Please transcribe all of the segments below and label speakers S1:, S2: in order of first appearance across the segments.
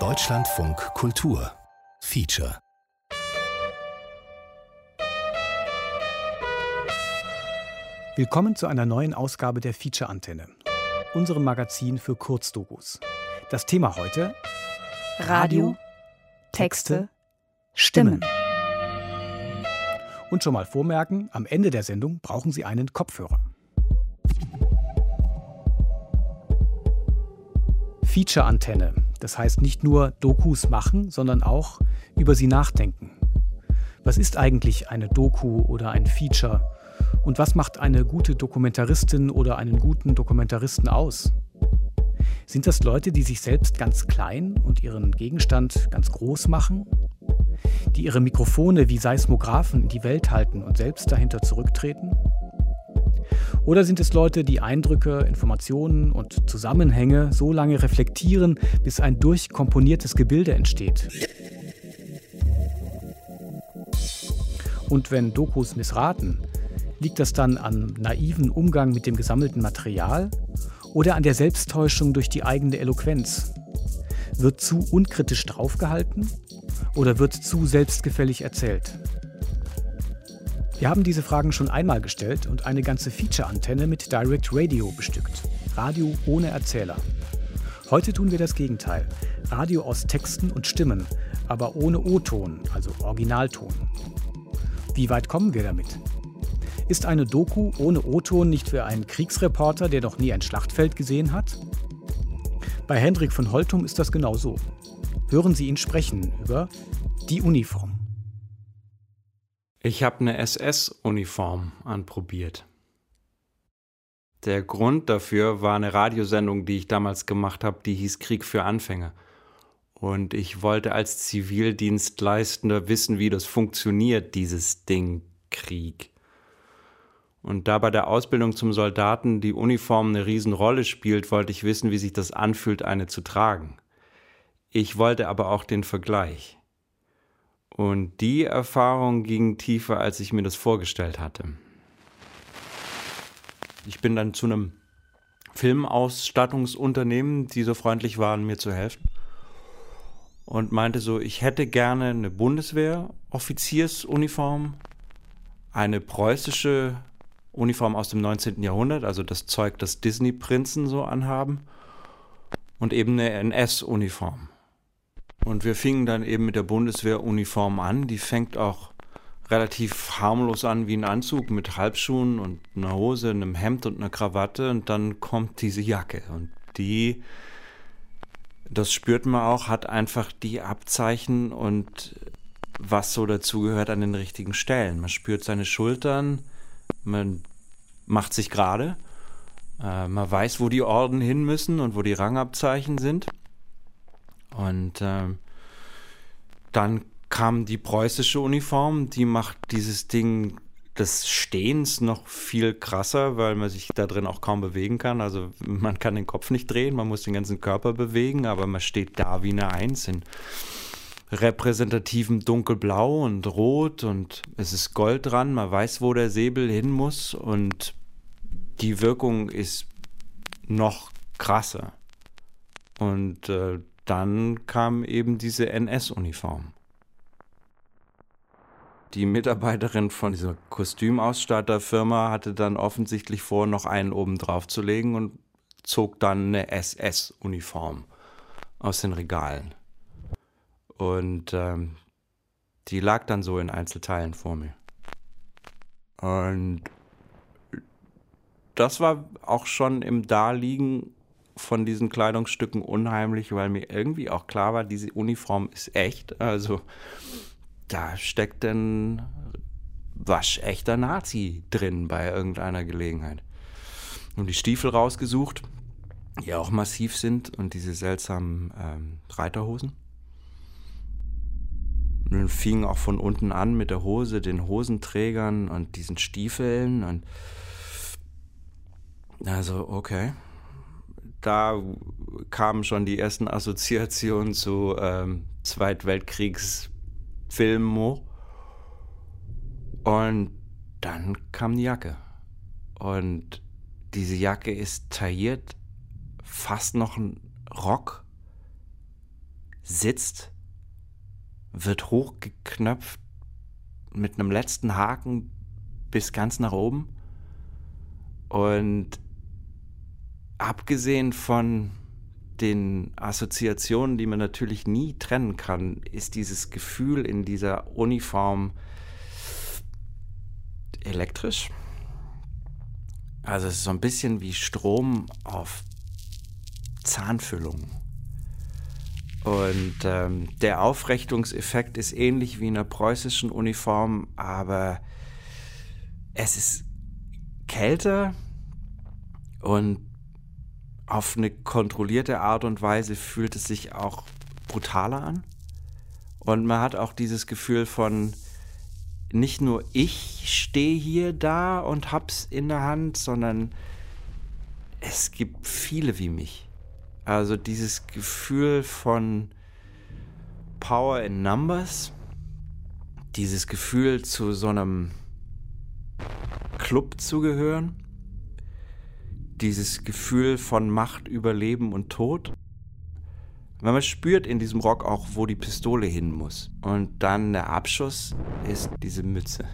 S1: Deutschlandfunk Kultur Feature
S2: Willkommen zu einer neuen Ausgabe der Feature Antenne, unserem Magazin für Kurzdokus. Das Thema heute
S3: Radio, Texte, Stimmen.
S2: Und schon mal vormerken, am Ende der Sendung brauchen Sie einen Kopfhörer. Feature-Antenne, das heißt nicht nur Dokus machen, sondern auch über sie nachdenken. Was ist eigentlich eine Doku oder ein Feature? Und was macht eine gute Dokumentaristin oder einen guten Dokumentaristen aus? Sind das Leute, die sich selbst ganz klein und ihren Gegenstand ganz groß machen? Die ihre Mikrofone wie Seismographen in die Welt halten und selbst dahinter zurücktreten? Oder sind es Leute, die Eindrücke, Informationen und Zusammenhänge so lange reflektieren, bis ein durchkomponiertes Gebilde entsteht? Und wenn Dokus missraten, liegt das dann am naiven Umgang mit dem gesammelten Material oder an der Selbsttäuschung durch die eigene Eloquenz? Wird zu unkritisch draufgehalten oder wird zu selbstgefällig erzählt? Wir haben diese Fragen schon einmal gestellt und eine ganze Feature-Antenne mit Direct Radio bestückt. Radio ohne Erzähler. Heute tun wir das Gegenteil. Radio aus Texten und Stimmen, aber ohne O-Ton, also Originalton. Wie weit kommen wir damit? Ist eine Doku ohne O-Ton nicht für einen Kriegsreporter, der noch nie ein Schlachtfeld gesehen hat? Bei Hendrik von Holtum ist das genau so. Hören Sie ihn sprechen über die Uniform.
S4: Ich habe eine SS-Uniform anprobiert. Der Grund dafür war eine Radiosendung, die ich damals gemacht habe, die hieß Krieg für Anfänger. Und ich wollte als Zivildienstleistender wissen, wie das funktioniert, dieses Ding Krieg. Und da bei der Ausbildung zum Soldaten die Uniform eine Riesenrolle spielt, wollte ich wissen, wie sich das anfühlt, eine zu tragen. Ich wollte aber auch den Vergleich. Und die Erfahrung ging tiefer, als ich mir das vorgestellt hatte. Ich bin dann zu einem Filmausstattungsunternehmen, die so freundlich waren, mir zu helfen. Und meinte so, ich hätte gerne eine Bundeswehr-Offiziersuniform, eine preußische Uniform aus dem 19. Jahrhundert, also das Zeug, das Disney-Prinzen so anhaben, und eben eine NS-Uniform. Und wir fingen dann eben mit der Bundeswehruniform an. Die fängt auch relativ harmlos an wie ein Anzug mit Halbschuhen und einer Hose, einem Hemd und einer Krawatte. Und dann kommt diese Jacke. Und die, das spürt man auch, hat einfach die Abzeichen und was so dazugehört an den richtigen Stellen. Man spürt seine Schultern, man macht sich gerade, äh, man weiß, wo die Orden hin müssen und wo die Rangabzeichen sind. Und äh, dann kam die preußische Uniform, die macht dieses Ding des Stehens noch viel krasser, weil man sich da drin auch kaum bewegen kann. Also man kann den Kopf nicht drehen, man muss den ganzen Körper bewegen, aber man steht da wie eine Eins in repräsentativem dunkelblau und rot und es ist Gold dran, man weiß, wo der Säbel hin muss und die Wirkung ist noch krasser. Und äh, dann kam eben diese NS-Uniform. Die Mitarbeiterin von dieser Kostümausstatterfirma hatte dann offensichtlich vor, noch einen oben drauf zu legen und zog dann eine SS-Uniform aus den Regalen. Und ähm, die lag dann so in Einzelteilen vor mir. Und das war auch schon im Daliegen von diesen Kleidungsstücken unheimlich, weil mir irgendwie auch klar war, diese Uniform ist echt. Also da steckt ein waschechter Nazi drin bei irgendeiner Gelegenheit. Und die Stiefel rausgesucht, die auch massiv sind und diese seltsamen ähm, Reiterhosen. Und fing auch von unten an mit der Hose, den Hosenträgern und diesen Stiefeln und also okay da kamen schon die ersten Assoziationen zu ähm, Zweitweltkriegsfilmen. Und dann kam die Jacke. Und diese Jacke ist tailliert fast noch Rock sitzt, wird hochgeknöpft mit einem letzten Haken bis ganz nach oben. Und abgesehen von den Assoziationen, die man natürlich nie trennen kann, ist dieses Gefühl in dieser Uniform elektrisch. Also es ist so ein bisschen wie Strom auf Zahnfüllung. Und ähm, der Aufrichtungseffekt ist ähnlich wie in einer preußischen Uniform, aber es ist kälter und auf eine kontrollierte Art und Weise fühlt es sich auch brutaler an. Und man hat auch dieses Gefühl von, nicht nur ich stehe hier da und hab's in der Hand, sondern es gibt viele wie mich. Also dieses Gefühl von Power in Numbers, dieses Gefühl zu so einem Club zu gehören, dieses Gefühl von Macht über Leben und Tod. Weil man spürt in diesem Rock auch, wo die Pistole hin muss. Und dann der Abschuss ist diese Mütze.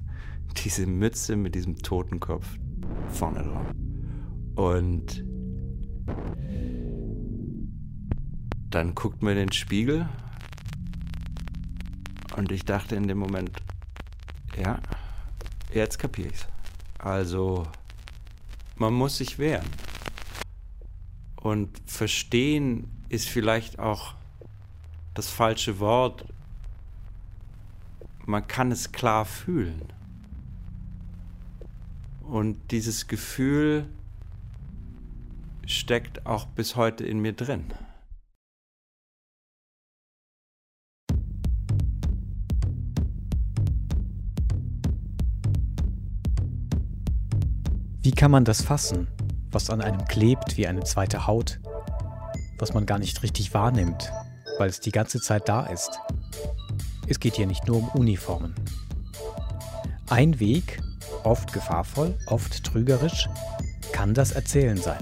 S4: Diese Mütze mit diesem Totenkopf vorne drauf. Und dann guckt man in den Spiegel und ich dachte in dem Moment, ja, jetzt kapiere ich's. Also, man muss sich wehren. Und verstehen ist vielleicht auch das falsche Wort. Man kann es klar fühlen. Und dieses Gefühl steckt auch bis heute in mir drin.
S2: Wie kann man das fassen, was an einem klebt wie eine zweite Haut, was man gar nicht richtig wahrnimmt, weil es die ganze Zeit da ist? Es geht hier nicht nur um Uniformen. Ein Weg, oft gefahrvoll, oft trügerisch, kann das Erzählen sein.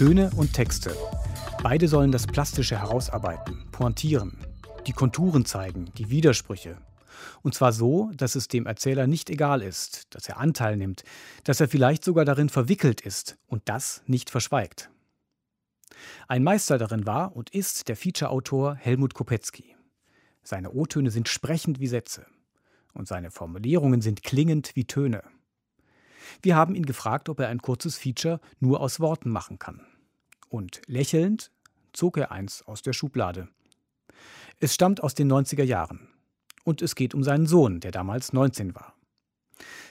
S2: Töne und Texte. Beide sollen das Plastische herausarbeiten, pointieren, die Konturen zeigen, die Widersprüche. Und zwar so, dass es dem Erzähler nicht egal ist, dass er Anteil nimmt, dass er vielleicht sogar darin verwickelt ist und das nicht verschweigt. Ein Meister darin war und ist der Feature-Autor Helmut Kopetzky. Seine O-Töne sind sprechend wie Sätze und seine Formulierungen sind klingend wie Töne. Wir haben ihn gefragt, ob er ein kurzes Feature nur aus Worten machen kann und lächelnd zog er eins aus der Schublade. Es stammt aus den 90er Jahren. Und es geht um seinen Sohn, der damals 19 war.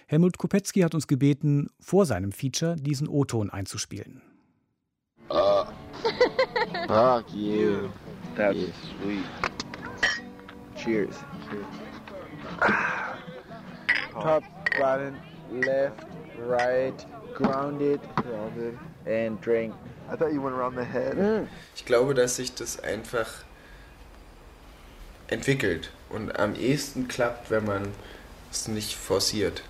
S2: Helmut Kopetzky hat uns gebeten, vor seinem Feature diesen O-Ton einzuspielen.
S5: Uh, fuck you. That's yeah. sweet. Cheers. Top, button, left, right, grounded, grounded, and drink.
S6: I thought you went around the head.
S5: Mm. Ich glaube, dass sich das einfach entwickelt und am ehesten klappt, wenn man es nicht forciert.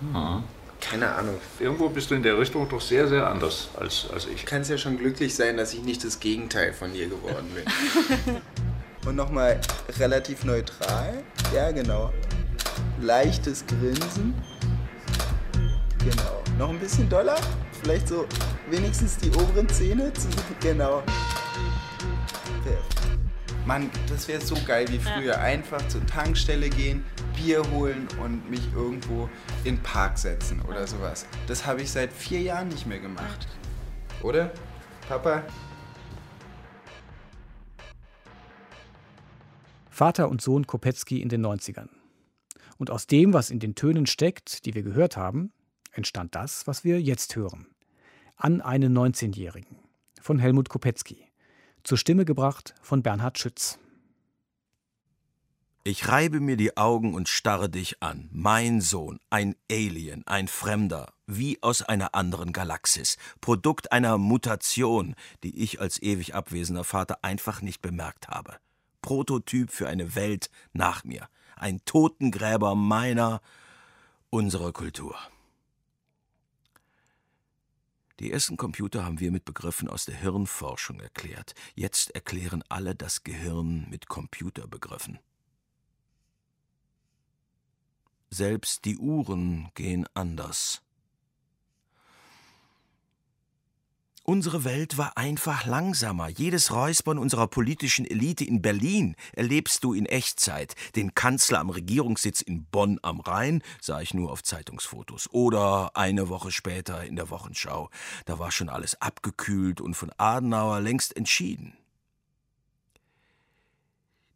S7: Hm.
S5: Keine Ahnung.
S7: Irgendwo bist du in der Richtung doch sehr, sehr anders als, als ich.
S5: Du kannst ja schon glücklich sein, dass ich nicht das Gegenteil von dir geworden bin. und nochmal relativ neutral. Ja, genau. Leichtes Grinsen. Genau. Noch ein bisschen doller vielleicht so wenigstens die oberen Zähne. Zu, genau. Mann, das wäre so geil wie früher. Ja. Einfach zur Tankstelle gehen, Bier holen und mich irgendwo in den Park setzen oder sowas. Das habe ich seit vier Jahren nicht mehr gemacht. Oder? Papa?
S2: Vater und Sohn Kopetzky in den 90ern. Und aus dem, was in den Tönen steckt, die wir gehört haben, entstand das, was wir jetzt hören an einen 19-Jährigen von Helmut Kopetzky. Zur Stimme gebracht von Bernhard Schütz.
S8: Ich reibe mir die Augen und starre dich an. Mein Sohn, ein Alien, ein Fremder, wie aus einer anderen Galaxis, Produkt einer Mutation, die ich als ewig abwesender Vater einfach nicht bemerkt habe. Prototyp für eine Welt nach mir. Ein Totengräber meiner, unserer Kultur. Die ersten Computer haben wir mit Begriffen aus der Hirnforschung erklärt. Jetzt erklären alle das Gehirn mit Computerbegriffen. Selbst die Uhren gehen anders. Unsere Welt war einfach langsamer. Jedes Räuspern unserer politischen Elite in Berlin erlebst du in Echtzeit. Den Kanzler am Regierungssitz in Bonn am Rhein sah ich nur auf Zeitungsfotos. Oder eine Woche später in der Wochenschau. Da war schon alles abgekühlt und von Adenauer längst entschieden.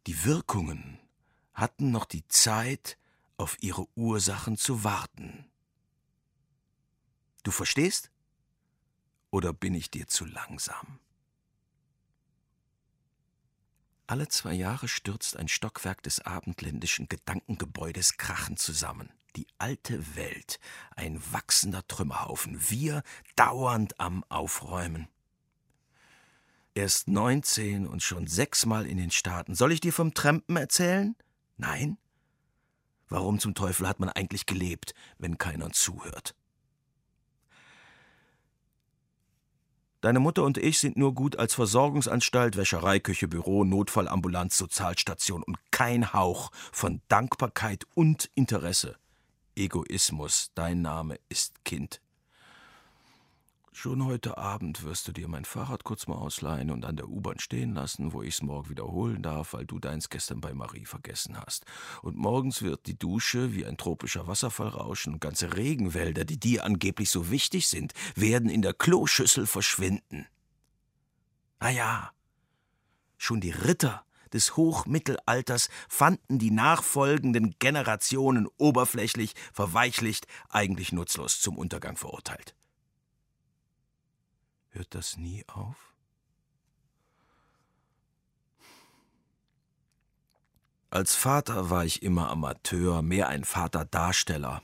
S8: Die Wirkungen hatten noch die Zeit, auf ihre Ursachen zu warten. Du verstehst? Oder bin ich dir zu langsam? Alle zwei Jahre stürzt ein Stockwerk des abendländischen Gedankengebäudes krachend zusammen. Die alte Welt, ein wachsender Trümmerhaufen, wir dauernd am Aufräumen. Erst neunzehn und schon sechsmal in den Staaten. Soll ich dir vom Trampen erzählen? Nein? Warum zum Teufel hat man eigentlich gelebt, wenn keiner zuhört? Deine Mutter und ich sind nur gut als Versorgungsanstalt, Wäschereiküche, Büro, Notfallambulanz, Sozialstation und kein Hauch von Dankbarkeit und Interesse. Egoismus, dein Name ist Kind. Schon heute Abend wirst du dir mein Fahrrad kurz mal ausleihen und an der U-Bahn stehen lassen, wo ich's morgen wiederholen darf, weil du deins gestern bei Marie vergessen hast. Und morgens wird die Dusche wie ein tropischer Wasserfall rauschen und ganze Regenwälder, die dir angeblich so wichtig sind, werden in der Kloschüssel verschwinden. Ah ja, schon die Ritter des Hochmittelalters fanden die nachfolgenden Generationen oberflächlich, verweichlicht, eigentlich nutzlos zum Untergang verurteilt. Hört das nie auf? Als Vater war ich immer Amateur, mehr ein Vaterdarsteller.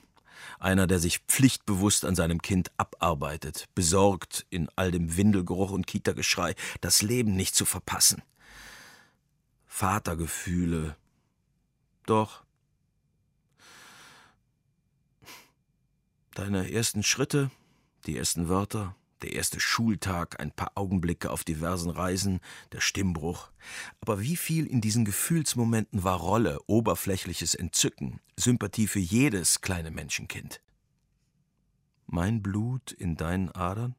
S8: Einer, der sich pflichtbewusst an seinem Kind abarbeitet, besorgt in all dem Windelgeruch und Kitageschrei, das Leben nicht zu verpassen. Vatergefühle. Doch. Deine ersten Schritte, die ersten Wörter, der erste Schultag, ein paar Augenblicke auf diversen Reisen, der Stimmbruch. Aber wie viel in diesen Gefühlsmomenten war Rolle, oberflächliches Entzücken, Sympathie für jedes kleine Menschenkind? Mein Blut in deinen Adern?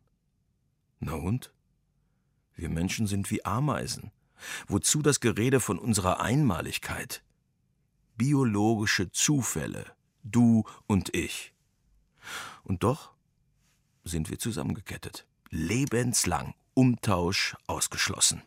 S8: Na und? Wir Menschen sind wie Ameisen. Wozu das Gerede von unserer Einmaligkeit? Biologische Zufälle, du und ich. Und doch sind wir zusammengekettet. Lebenslang. Umtausch ausgeschlossen.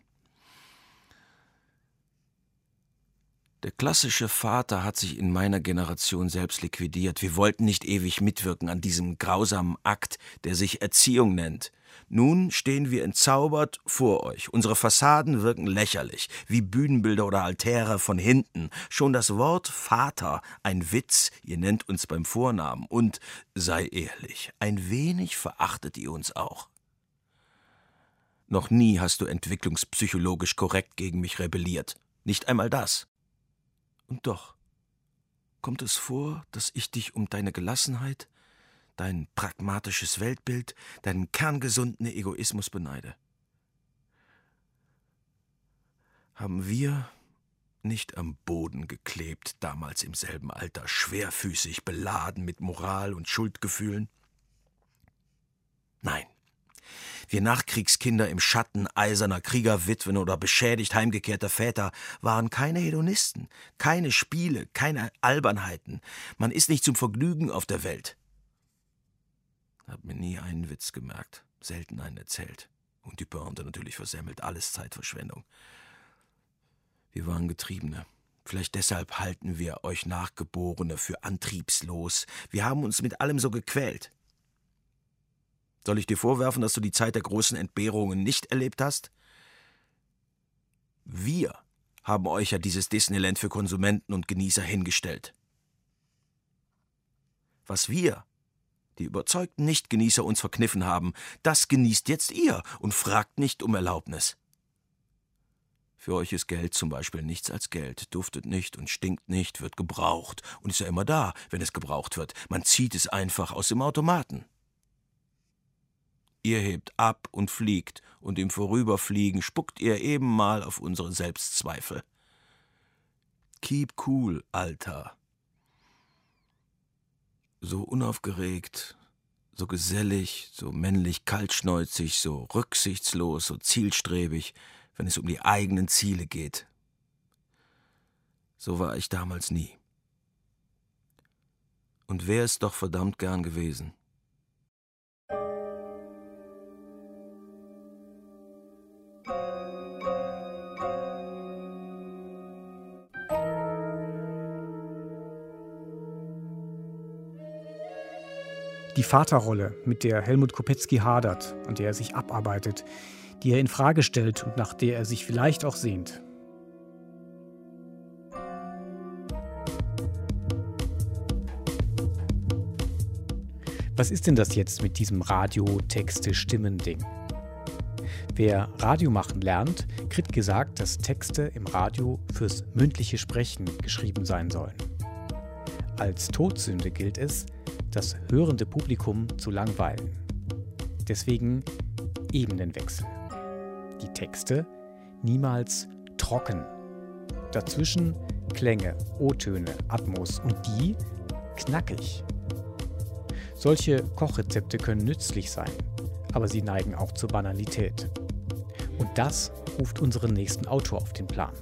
S8: Der klassische Vater hat sich in meiner Generation selbst liquidiert. Wir wollten nicht ewig mitwirken an diesem grausamen Akt, der sich Erziehung nennt. Nun stehen wir entzaubert vor euch. Unsere Fassaden wirken lächerlich, wie Bühnenbilder oder Altäre von hinten. Schon das Wort Vater, ein Witz, ihr nennt uns beim Vornamen. Und sei ehrlich, ein wenig verachtet ihr uns auch. Noch nie hast du entwicklungspsychologisch korrekt gegen mich rebelliert. Nicht einmal das. Und doch kommt es vor, dass ich dich um deine Gelassenheit, dein pragmatisches Weltbild, deinen kerngesunden Egoismus beneide. Haben wir nicht am Boden geklebt, damals im selben Alter, schwerfüßig, beladen mit Moral und Schuldgefühlen? Nein. Wir Nachkriegskinder im Schatten eiserner Kriegerwitwen oder beschädigt heimgekehrter Väter waren keine Hedonisten, keine Spiele, keine Albernheiten. Man ist nicht zum Vergnügen auf der Welt. Hab mir nie einen Witz gemerkt, selten einen erzählt. Und die Pointe natürlich versemmelt, alles Zeitverschwendung. Wir waren Getriebene. Vielleicht deshalb halten wir euch Nachgeborene für antriebslos. Wir haben uns mit allem so gequält. Soll ich dir vorwerfen, dass du die Zeit der großen Entbehrungen nicht erlebt hast? Wir haben euch ja dieses Disneyland für Konsumenten und Genießer hingestellt. Was wir die überzeugten Nichtgenießer uns verkniffen haben, das genießt jetzt ihr und fragt nicht um Erlaubnis. Für euch ist Geld zum Beispiel nichts als Geld, duftet nicht und stinkt nicht, wird gebraucht und ist ja immer da, wenn es gebraucht wird. Man zieht es einfach aus dem Automaten. Ihr hebt ab und fliegt, und im Vorüberfliegen spuckt ihr eben mal auf unsere Selbstzweifel. Keep cool, Alter. So unaufgeregt, so gesellig, so männlich kaltschnäuzig, so rücksichtslos, so zielstrebig, wenn es um die eigenen Ziele geht. So war ich damals nie. Und wäre es doch verdammt gern gewesen.
S2: Die Vaterrolle, mit der Helmut Kopetzky hadert, an der er sich abarbeitet, die er in Frage stellt und nach der er sich vielleicht auch sehnt. Was ist denn das jetzt mit diesem Radio-Texte-Stimmen-Ding? Wer Radio machen lernt, kriegt gesagt, dass Texte im Radio fürs mündliche Sprechen geschrieben sein sollen. Als Todsünde gilt es, das hörende Publikum zu langweilen. Deswegen Ebenenwechsel. Die Texte niemals trocken. Dazwischen Klänge, O-Töne, Atmos und die knackig. Solche Kochrezepte können nützlich sein, aber sie neigen auch zur Banalität. Und das ruft unseren nächsten Autor auf den Plan.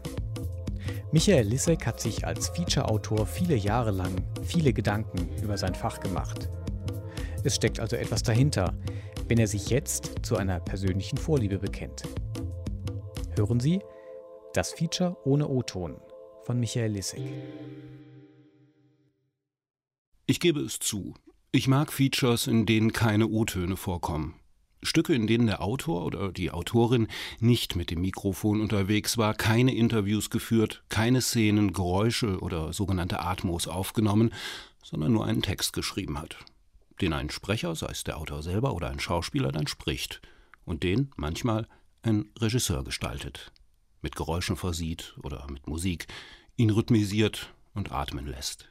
S2: Michael Lissek hat sich als Feature-Autor viele Jahre lang viele Gedanken über sein Fach gemacht. Es steckt also etwas dahinter, wenn er sich jetzt zu einer persönlichen Vorliebe bekennt. Hören Sie das Feature ohne O-Ton von Michael Lissek.
S6: Ich gebe es zu. Ich mag Features, in denen keine O-Töne vorkommen. Stücke, in denen der Autor oder die Autorin nicht mit dem Mikrofon unterwegs war, keine Interviews geführt, keine Szenen, Geräusche oder sogenannte Atmos aufgenommen, sondern nur einen Text geschrieben hat, den ein Sprecher, sei es der Autor selber oder ein Schauspieler, dann spricht und den manchmal ein Regisseur gestaltet, mit Geräuschen versieht oder mit Musik, ihn rhythmisiert und atmen lässt.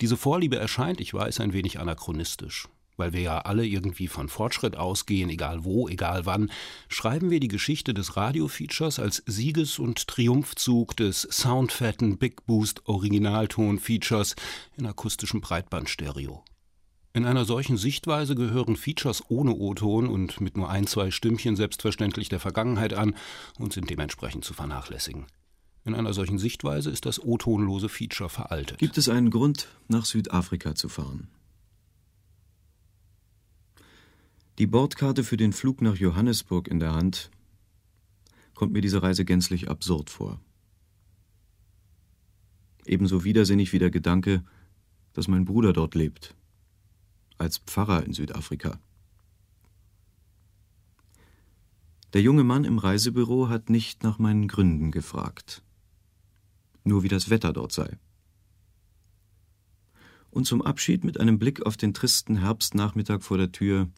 S6: Diese Vorliebe erscheint, ich weiß, ein wenig anachronistisch weil wir ja alle irgendwie von Fortschritt ausgehen, egal wo, egal wann, schreiben wir die Geschichte des Radio-Features als Sieges- und Triumphzug des soundfetten Big Boost Originalton-Features in akustischem Breitbandstereo. In einer solchen Sichtweise gehören Features ohne O-Ton und mit nur ein, zwei Stimmchen selbstverständlich der Vergangenheit an und sind dementsprechend zu vernachlässigen. In einer solchen Sichtweise ist das O-tonlose Feature veraltet.
S9: Gibt es einen Grund, nach Südafrika zu fahren? Die Bordkarte für den Flug nach Johannesburg in der Hand, kommt mir diese Reise gänzlich absurd vor. Ebenso widersinnig wie der Gedanke, dass mein Bruder dort lebt, als Pfarrer in Südafrika. Der junge Mann im Reisebüro hat nicht nach meinen Gründen gefragt, nur wie das Wetter dort sei. Und zum Abschied mit einem Blick auf den tristen Herbstnachmittag vor der Tür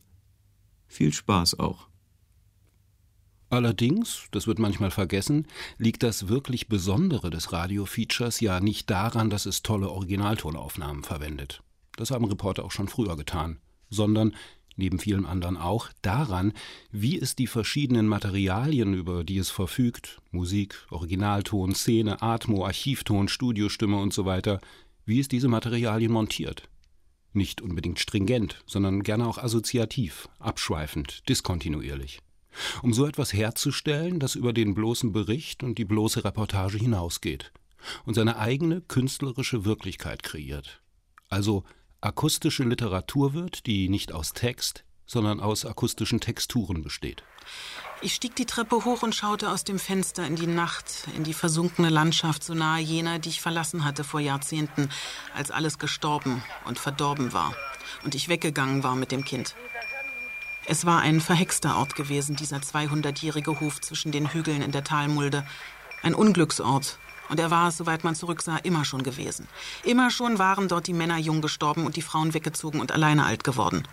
S9: viel Spaß auch.
S6: Allerdings, das wird manchmal vergessen, liegt das wirklich Besondere des Radio-Features ja nicht daran, dass es tolle Originaltonaufnahmen verwendet. Das haben Reporter auch schon früher getan, sondern neben vielen anderen auch daran, wie es die verschiedenen Materialien, über die es verfügt, Musik, Originalton, Szene, Atmo, Archivton, Studiostimme und so weiter, wie es diese Materialien montiert. Nicht unbedingt stringent, sondern gerne auch assoziativ, abschweifend, diskontinuierlich. Um so etwas herzustellen, das über den bloßen Bericht und die bloße Reportage hinausgeht und seine eigene künstlerische Wirklichkeit kreiert. Also akustische Literatur wird, die nicht aus Text, sondern aus akustischen Texturen besteht.
S10: Ich stieg die Treppe hoch und schaute aus dem Fenster in die Nacht, in die versunkene Landschaft so nahe jener, die ich verlassen hatte vor Jahrzehnten, als alles gestorben und verdorben war und ich weggegangen war mit dem Kind. Es war ein verhexter Ort gewesen, dieser 200-jährige Hof zwischen den Hügeln in der Talmulde. Ein Unglücksort. Und er war, soweit man zurücksah, immer schon gewesen. Immer schon waren dort die Männer jung gestorben und die Frauen weggezogen und alleine alt geworden.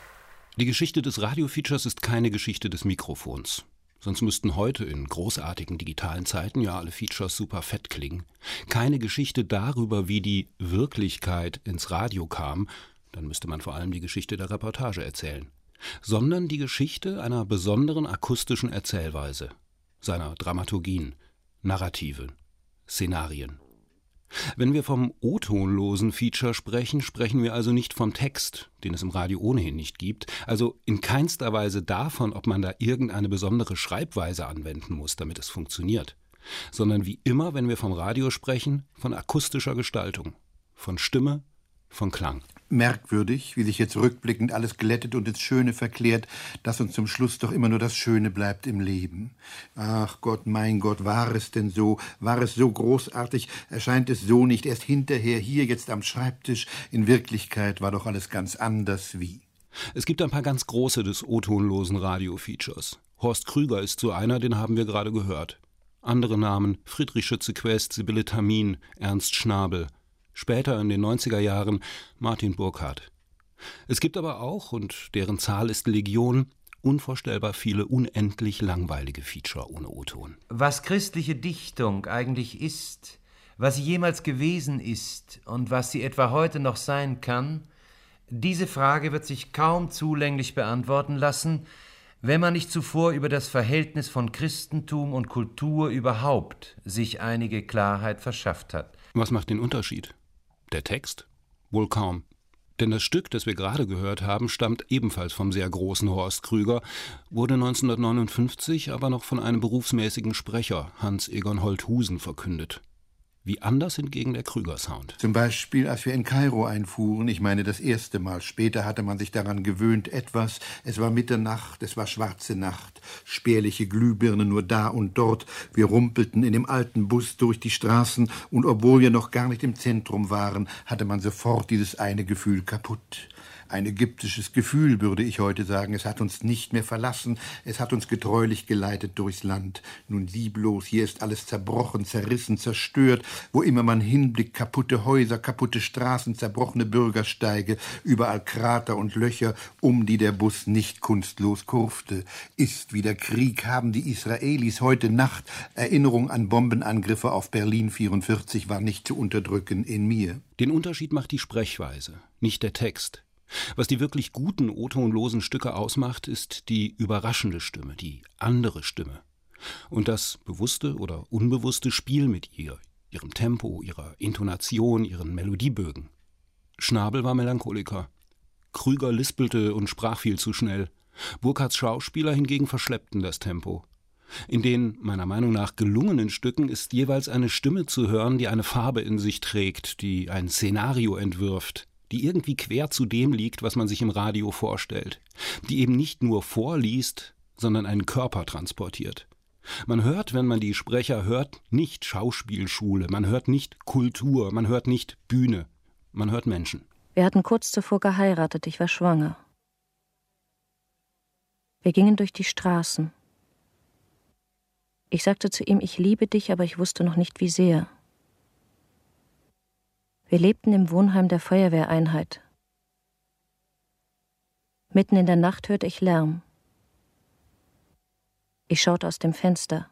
S6: Die Geschichte des Radiofeatures ist keine Geschichte des Mikrofons sonst müssten heute in großartigen digitalen Zeiten ja alle Features super fett klingen. Keine Geschichte darüber, wie die Wirklichkeit ins Radio kam, dann müsste man vor allem die Geschichte der Reportage erzählen, sondern die Geschichte einer besonderen akustischen Erzählweise, seiner Dramaturgien, Narrative, Szenarien. Wenn wir vom O-tonlosen Feature sprechen, sprechen wir also nicht vom Text, den es im Radio ohnehin nicht gibt, also in keinster Weise davon, ob man da irgendeine besondere Schreibweise anwenden muss, damit es funktioniert, sondern wie immer, wenn wir vom Radio sprechen, von akustischer Gestaltung, von Stimme, von Klang.
S11: Merkwürdig, wie sich jetzt rückblickend alles glättet und ins Schöne verklärt, dass uns zum Schluss doch immer nur das Schöne bleibt im Leben. Ach Gott, mein Gott, war es denn so? War es so großartig? Erscheint es so nicht erst hinterher hier jetzt am Schreibtisch? In Wirklichkeit war doch alles ganz anders wie.
S6: Es gibt ein paar ganz große des O-tonlosen Radio-Features. Horst Krüger ist so einer, den haben wir gerade gehört. Andere Namen Friedrich Schütze-Quest, Sibylle Tamin, Ernst Schnabel, Später in den 90er Jahren Martin Burkhardt. Es gibt aber auch, und deren Zahl ist Legion, unvorstellbar viele unendlich langweilige Feature ohne O-Ton.
S12: Was christliche Dichtung eigentlich ist, was sie jemals gewesen ist und was sie etwa heute noch sein kann, diese Frage wird sich kaum zulänglich beantworten lassen, wenn man nicht zuvor über das Verhältnis von Christentum und Kultur überhaupt sich einige Klarheit verschafft hat.
S6: Was macht den Unterschied? Der Text? Wohl kaum. Denn das Stück, das wir gerade gehört haben, stammt ebenfalls vom sehr großen Horst Krüger, wurde 1959 aber noch von einem berufsmäßigen Sprecher, Hans Egon Holthusen, verkündet. Wie anders hingegen der Krüger-Sound.
S11: Zum Beispiel, als wir in Kairo einfuhren, ich meine das erste Mal. Später hatte man sich daran gewöhnt, etwas. Es war Mitternacht, es war schwarze Nacht, spärliche Glühbirnen nur da und dort. Wir rumpelten in dem alten Bus durch die Straßen, und obwohl wir noch gar nicht im Zentrum waren, hatte man sofort dieses eine Gefühl kaputt. Ein ägyptisches Gefühl, würde ich heute sagen. Es hat uns nicht mehr verlassen. Es hat uns getreulich geleitet durchs Land. Nun sieh bloß, hier ist alles zerbrochen, zerrissen, zerstört. Wo immer man hinblickt, kaputte Häuser, kaputte Straßen, zerbrochene Bürgersteige, überall Krater und Löcher, um die der Bus nicht kunstlos kurfte. Ist wieder Krieg, haben die Israelis heute Nacht. Erinnerung an Bombenangriffe auf Berlin 44 war nicht zu unterdrücken in mir.
S6: Den Unterschied macht die Sprechweise, nicht der Text. Was die wirklich guten O-tonlosen Stücke ausmacht, ist die überraschende Stimme, die andere Stimme. Und das bewusste oder unbewusste Spiel mit ihr, ihrem Tempo, ihrer Intonation, ihren Melodiebögen. Schnabel war Melancholiker. Krüger lispelte und sprach viel zu schnell. Burkhards Schauspieler hingegen verschleppten das Tempo. In den meiner Meinung nach gelungenen Stücken ist jeweils eine Stimme zu hören, die eine Farbe in sich trägt, die ein Szenario entwirft, die irgendwie quer zu dem liegt, was man sich im Radio vorstellt, die eben nicht nur vorliest, sondern einen Körper transportiert. Man hört, wenn man die Sprecher hört, nicht Schauspielschule, man hört nicht Kultur, man hört nicht Bühne, man hört Menschen.
S13: Wir hatten kurz zuvor geheiratet, ich war schwanger. Wir gingen durch die Straßen. Ich sagte zu ihm, ich liebe dich, aber ich wusste noch nicht wie sehr. Wir lebten im Wohnheim der Feuerwehreinheit. Mitten in der Nacht hörte ich Lärm. Ich schaute aus dem Fenster.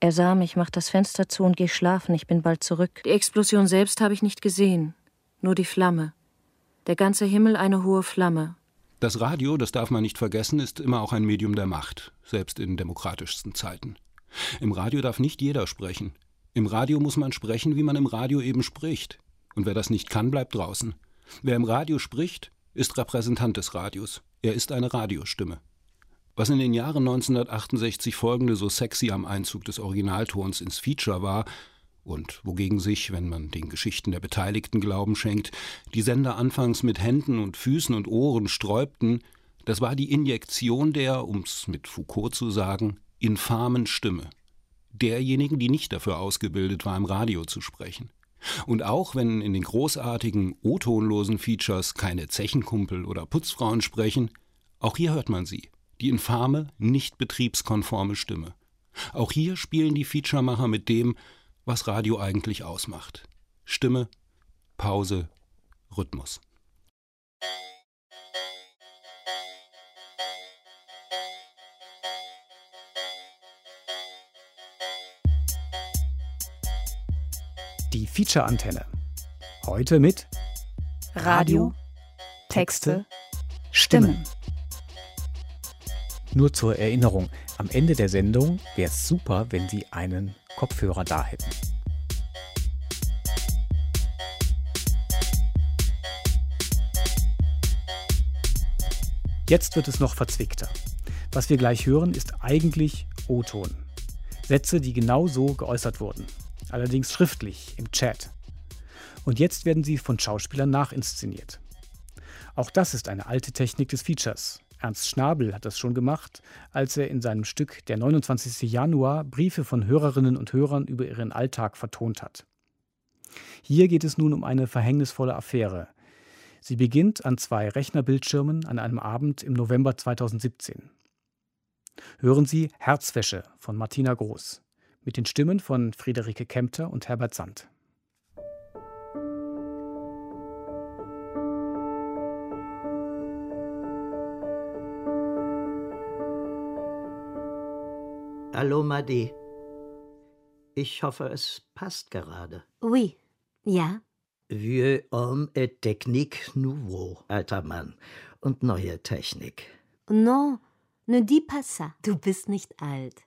S13: Er sah mich, macht das Fenster zu und geh schlafen, ich bin bald zurück. Die Explosion selbst habe ich nicht gesehen, nur die Flamme. Der ganze Himmel eine hohe Flamme.
S6: Das Radio, das darf man nicht vergessen, ist immer auch ein Medium der Macht, selbst in demokratischsten Zeiten. Im Radio darf nicht jeder sprechen. Im Radio muss man sprechen, wie man im Radio eben spricht. Und wer das nicht kann, bleibt draußen. Wer im Radio spricht, ist Repräsentant des Radios. Er ist eine Radiostimme. Was in den Jahren 1968 folgende so sexy am Einzug des Originaltons ins Feature war, und wogegen sich, wenn man den Geschichten der Beteiligten Glauben schenkt, die Sender anfangs mit Händen und Füßen und Ohren sträubten, das war die Injektion der, um's mit Foucault zu sagen, infamen Stimme derjenigen, die nicht dafür ausgebildet war, im Radio zu sprechen. Und auch wenn in den großartigen O-tonlosen Features keine Zechenkumpel oder Putzfrauen sprechen, auch hier hört man sie, die infame, nicht betriebskonforme Stimme. Auch hier spielen die Featuremacher mit dem, was Radio eigentlich ausmacht. Stimme, Pause, Rhythmus.
S2: Die Feature-Antenne. Heute mit
S3: Radio, Texte, Stimmen.
S2: Nur zur Erinnerung, am Ende der Sendung wäre es super, wenn Sie einen Kopfhörer da hätten. Jetzt wird es noch verzwickter. Was wir gleich hören, ist eigentlich O-Ton. Sätze, die genau so geäußert wurden. Allerdings schriftlich, im Chat. Und jetzt werden sie von Schauspielern nachinszeniert. Auch das ist eine alte Technik des Features. Ernst Schnabel hat das schon gemacht, als er in seinem Stück Der 29. Januar Briefe von Hörerinnen und Hörern über ihren Alltag vertont hat. Hier geht es nun um eine verhängnisvolle Affäre. Sie beginnt an zwei Rechnerbildschirmen an einem Abend im November 2017. Hören Sie Herzwäsche von Martina Groß mit den Stimmen von Friederike Kempter und Herbert Sand.
S14: Hallo Madi. Ich hoffe, es passt gerade.
S15: Oui. Ja.
S14: Vieux homme et technique nouveau, alter Mann. Und neue Technik.
S15: Non, ne dis pas ça. Du bist nicht alt.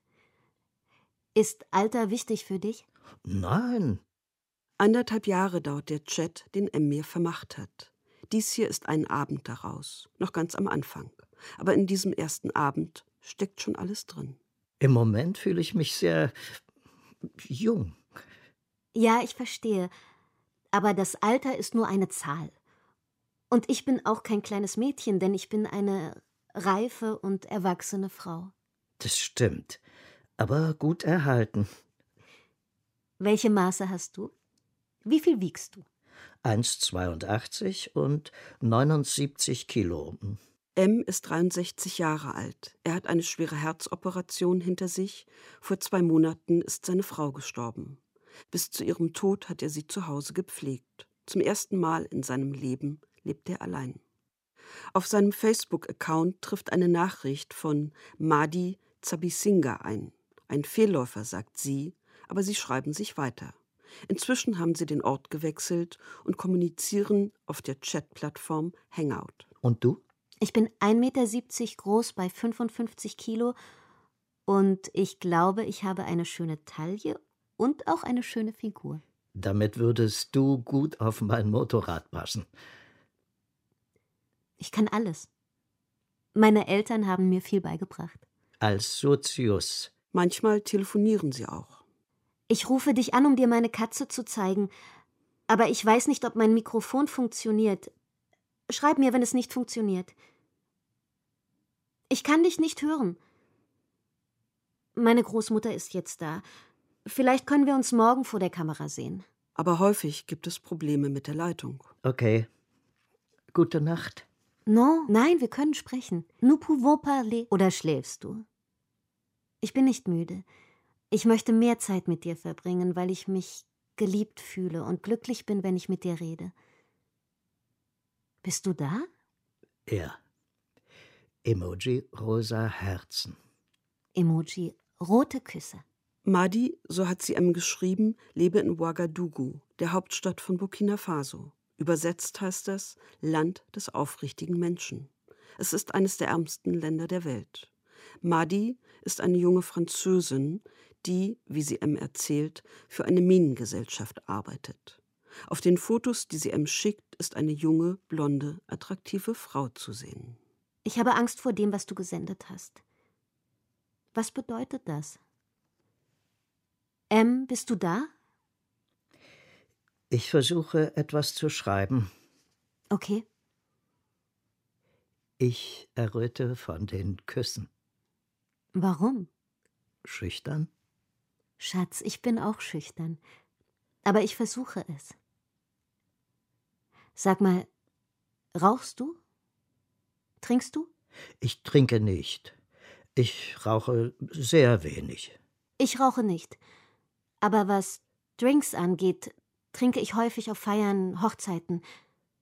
S15: Ist Alter wichtig für dich?
S14: Nein.
S16: Anderthalb Jahre dauert der Chat, den M mir vermacht hat. Dies hier ist ein Abend daraus, noch ganz am Anfang. Aber in diesem ersten Abend steckt schon alles drin.
S14: Im Moment fühle ich mich sehr jung.
S15: Ja, ich verstehe. Aber das Alter ist nur eine Zahl. Und ich bin auch kein kleines Mädchen, denn ich bin eine reife und erwachsene Frau.
S14: Das stimmt. Aber gut erhalten.
S15: Welche Maße hast du? Wie viel wiegst du?
S14: 1,82 und 79 Kilo.
S16: M ist 63 Jahre alt. Er hat eine schwere Herzoperation hinter sich. Vor zwei Monaten ist seine Frau gestorben. Bis zu ihrem Tod hat er sie zu Hause gepflegt. Zum ersten Mal in seinem Leben lebt er allein. Auf seinem Facebook-Account trifft eine Nachricht von Madi Zabisinga ein. Ein Fehlläufer, sagt sie, aber sie schreiben sich weiter. Inzwischen haben sie den Ort gewechselt und kommunizieren auf der Chat-Plattform Hangout.
S14: Und du?
S15: Ich bin 1,70 Meter groß bei 55 Kilo und ich glaube, ich habe eine schöne Taille und auch eine schöne Figur.
S14: Damit würdest du gut auf mein Motorrad passen.
S15: Ich kann alles. Meine Eltern haben mir viel beigebracht.
S14: Als Sozius.
S16: Manchmal telefonieren sie auch.
S15: Ich rufe dich an, um dir meine Katze zu zeigen, aber ich weiß nicht, ob mein Mikrofon funktioniert. Schreib mir, wenn es nicht funktioniert. Ich kann dich nicht hören. Meine Großmutter ist jetzt da. Vielleicht können wir uns morgen vor der Kamera sehen.
S16: Aber häufig gibt es Probleme mit der Leitung.
S14: Okay. Gute Nacht.
S15: Non, nein, wir können sprechen. Nous pouvons parler. Oder schläfst du? Ich bin nicht müde. Ich möchte mehr Zeit mit dir verbringen, weil ich mich geliebt fühle und glücklich bin, wenn ich mit dir rede. Bist du da?
S14: Ja. Emoji rosa Herzen.
S15: Emoji rote Küsse.
S16: Madi, so hat sie ihm geschrieben, lebe in Ouagadougou, der Hauptstadt von Burkina Faso. Übersetzt heißt das Land des aufrichtigen Menschen. Es ist eines der ärmsten Länder der Welt. Madi ist eine junge Französin, die, wie sie M erzählt, für eine Minengesellschaft arbeitet. Auf den Fotos, die sie M schickt, ist eine junge, blonde, attraktive Frau zu sehen.
S15: Ich habe Angst vor dem, was du gesendet hast. Was bedeutet das? M, bist du da?
S14: Ich versuche etwas zu schreiben.
S15: Okay.
S14: Ich erröte von den Küssen.
S15: Warum?
S14: Schüchtern?
S15: Schatz, ich bin auch schüchtern. Aber ich versuche es. Sag mal, rauchst du? Trinkst du?
S14: Ich trinke nicht. Ich rauche sehr wenig.
S15: Ich rauche nicht. Aber was Drinks angeht, trinke ich häufig auf Feiern, Hochzeiten.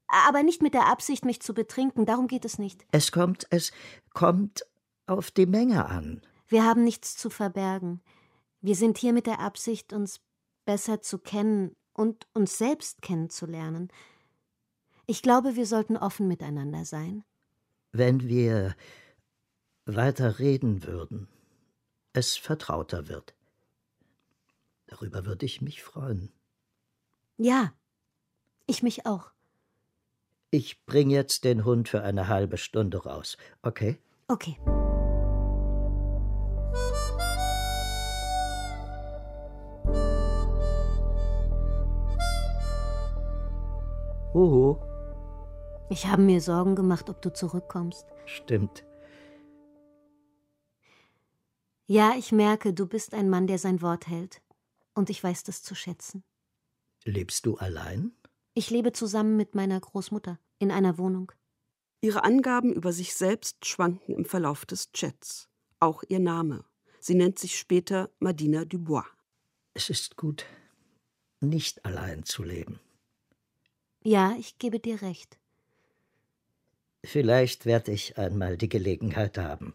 S15: Aber nicht mit der Absicht, mich zu betrinken, darum geht es nicht.
S14: Es kommt, es kommt auf die Menge an.
S15: Wir haben nichts zu verbergen. Wir sind hier mit der Absicht, uns besser zu kennen und uns selbst kennenzulernen. Ich glaube, wir sollten offen miteinander sein.
S14: Wenn wir weiter reden würden, es vertrauter wird. Darüber würde ich mich freuen.
S15: Ja, ich mich auch.
S14: Ich bring jetzt den Hund für eine halbe Stunde raus, okay?
S15: Okay.
S14: Huhu.
S15: Ich habe mir Sorgen gemacht, ob du zurückkommst.
S14: Stimmt.
S15: Ja, ich merke, du bist ein Mann, der sein Wort hält. Und ich weiß das zu schätzen.
S14: Lebst du allein?
S15: Ich lebe zusammen mit meiner Großmutter in einer Wohnung.
S16: Ihre Angaben über sich selbst schwanken im Verlauf des Chats. Auch ihr Name. Sie nennt sich später Madina Dubois.
S14: Es ist gut, nicht allein zu leben.
S15: Ja, ich gebe dir recht.
S14: Vielleicht werde ich einmal die Gelegenheit haben.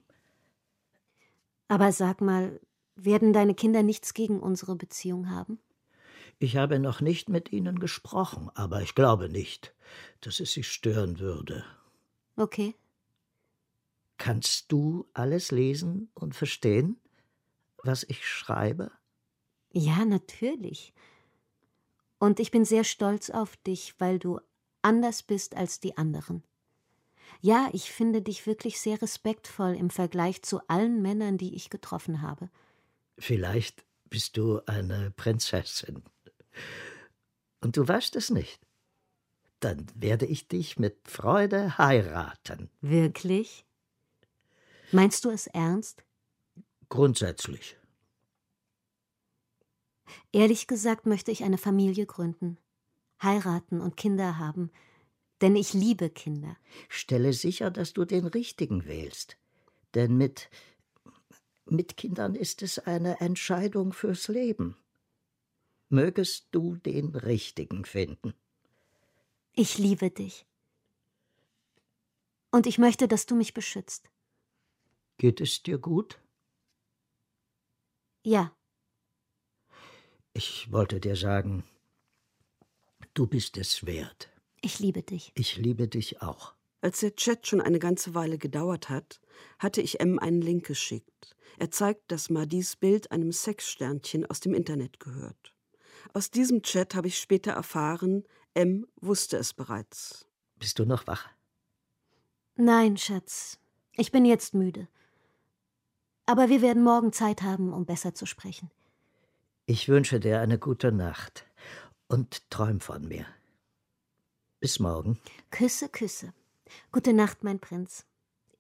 S15: Aber sag mal, werden deine Kinder nichts gegen unsere Beziehung haben?
S14: Ich habe noch nicht mit ihnen gesprochen, aber ich glaube nicht, dass es sie stören würde.
S15: Okay.
S14: Kannst du alles lesen und verstehen, was ich schreibe?
S15: Ja, natürlich. Und ich bin sehr stolz auf dich, weil du anders bist als die anderen. Ja, ich finde dich wirklich sehr respektvoll im Vergleich zu allen Männern, die ich getroffen habe.
S14: Vielleicht bist du eine Prinzessin. Und du weißt es nicht. Dann werde ich dich mit Freude heiraten.
S15: Wirklich? Meinst du es ernst?
S14: Grundsätzlich.
S15: Ehrlich gesagt möchte ich eine Familie gründen, heiraten und Kinder haben, denn ich liebe Kinder.
S14: Stelle sicher, dass du den richtigen wählst. Denn mit, mit Kindern ist es eine Entscheidung fürs Leben. Mögest du den richtigen finden.
S15: Ich liebe dich. Und ich möchte, dass du mich beschützt.
S14: Geht es dir gut?
S15: Ja.
S14: Ich wollte dir sagen, du bist es wert.
S15: Ich liebe dich.
S14: Ich liebe dich auch.
S16: Als der Chat schon eine ganze Weile gedauert hat, hatte ich M einen Link geschickt. Er zeigt, dass Madis Bild einem Sexsternchen aus dem Internet gehört. Aus diesem Chat habe ich später erfahren, M wusste es bereits.
S14: Bist du noch wach?
S15: Nein, Schatz. Ich bin jetzt müde. Aber wir werden morgen Zeit haben, um besser zu sprechen.
S14: Ich wünsche dir eine gute Nacht und träum von mir. Bis morgen.
S15: Küsse, Küsse. Gute Nacht, mein Prinz.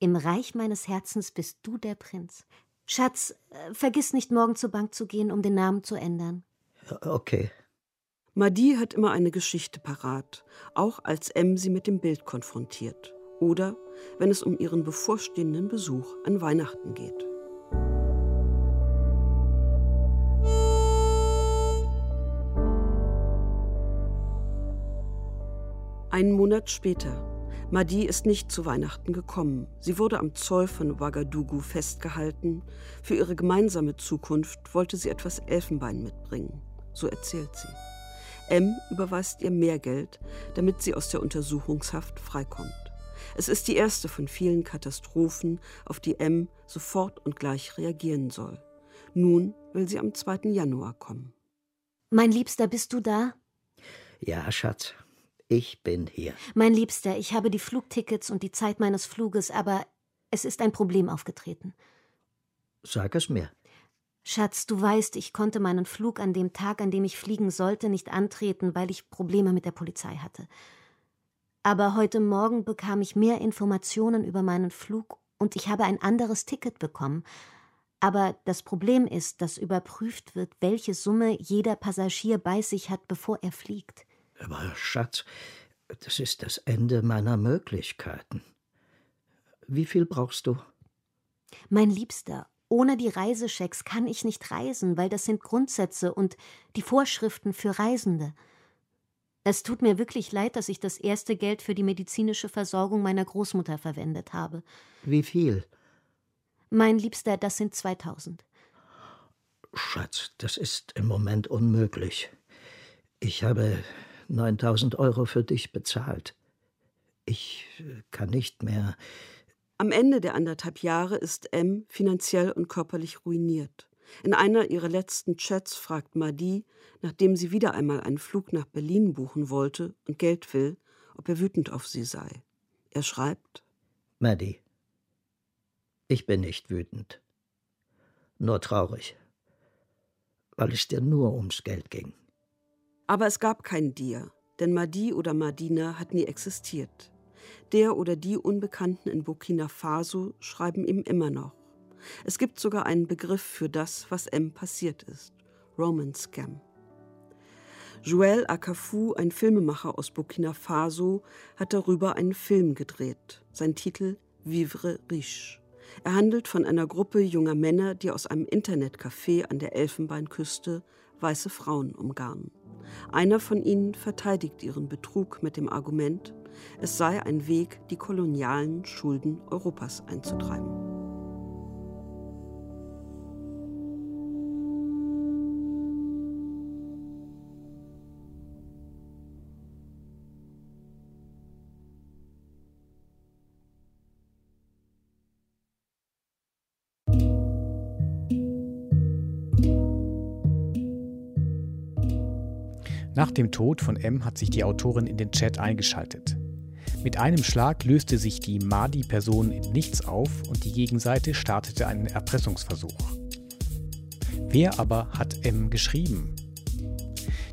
S15: Im Reich meines Herzens bist du der Prinz. Schatz, äh, vergiss nicht, morgen zur Bank zu gehen, um den Namen zu ändern.
S14: Okay.
S16: Madi hat immer eine Geschichte parat, auch als M sie mit dem Bild konfrontiert. Oder wenn es um ihren bevorstehenden Besuch an Weihnachten geht. Einen Monat später. Madi ist nicht zu Weihnachten gekommen. Sie wurde am Zoll von Ouagadougou festgehalten. Für ihre gemeinsame Zukunft wollte sie etwas Elfenbein mitbringen. So erzählt sie. M überweist ihr mehr Geld, damit sie aus der Untersuchungshaft freikommt. Es ist die erste von vielen Katastrophen, auf die M sofort und gleich reagieren soll. Nun will sie am 2. Januar kommen.
S15: Mein Liebster, bist du da?
S14: Ja, Schatz. Ich bin hier.
S15: Mein Liebster, ich habe die Flugtickets und die Zeit meines Fluges, aber es ist ein Problem aufgetreten.
S14: Sag es mir.
S15: Schatz, du weißt, ich konnte meinen Flug an dem Tag, an dem ich fliegen sollte, nicht antreten, weil ich Probleme mit der Polizei hatte. Aber heute Morgen bekam ich mehr Informationen über meinen Flug und ich habe ein anderes Ticket bekommen. Aber das Problem ist, dass überprüft wird, welche Summe jeder Passagier bei sich hat, bevor er fliegt.
S14: Aber Schatz, das ist das Ende meiner Möglichkeiten. Wie viel brauchst du?
S15: Mein Liebster, ohne die Reisechecks kann ich nicht reisen, weil das sind Grundsätze und die Vorschriften für Reisende. Es tut mir wirklich leid, dass ich das erste Geld für die medizinische Versorgung meiner Großmutter verwendet habe.
S14: Wie viel?
S15: Mein Liebster, das sind 2000.
S14: Schatz, das ist im Moment unmöglich. Ich habe 9000 Euro für dich bezahlt. Ich kann nicht mehr.
S16: Am Ende der anderthalb Jahre ist M finanziell und körperlich ruiniert. In einer ihrer letzten Chats fragt Madi, nachdem sie wieder einmal einen Flug nach Berlin buchen wollte und Geld will, ob er wütend auf sie sei. Er schreibt:
S14: Maddie, ich bin nicht wütend, nur traurig, weil es dir nur ums Geld ging.
S16: Aber es gab kein Dir, denn Madi oder Madina hat nie existiert. Der oder die Unbekannten in Burkina Faso schreiben ihm immer noch. Es gibt sogar einen Begriff für das, was M passiert ist: Roman Scam. Joël Akafu, ein Filmemacher aus Burkina Faso, hat darüber einen Film gedreht. Sein Titel Vivre riche. Er handelt von einer Gruppe junger Männer, die aus einem Internetcafé an der Elfenbeinküste weiße Frauen umgarnen. Einer von ihnen verteidigt ihren Betrug mit dem Argument, es sei ein Weg, die kolonialen Schulden Europas einzutreiben.
S2: Nach dem Tod von M hat sich die Autorin in den Chat eingeschaltet. Mit einem Schlag löste sich die Madi-Person in nichts auf und die Gegenseite startete einen Erpressungsversuch. Wer aber hat M geschrieben?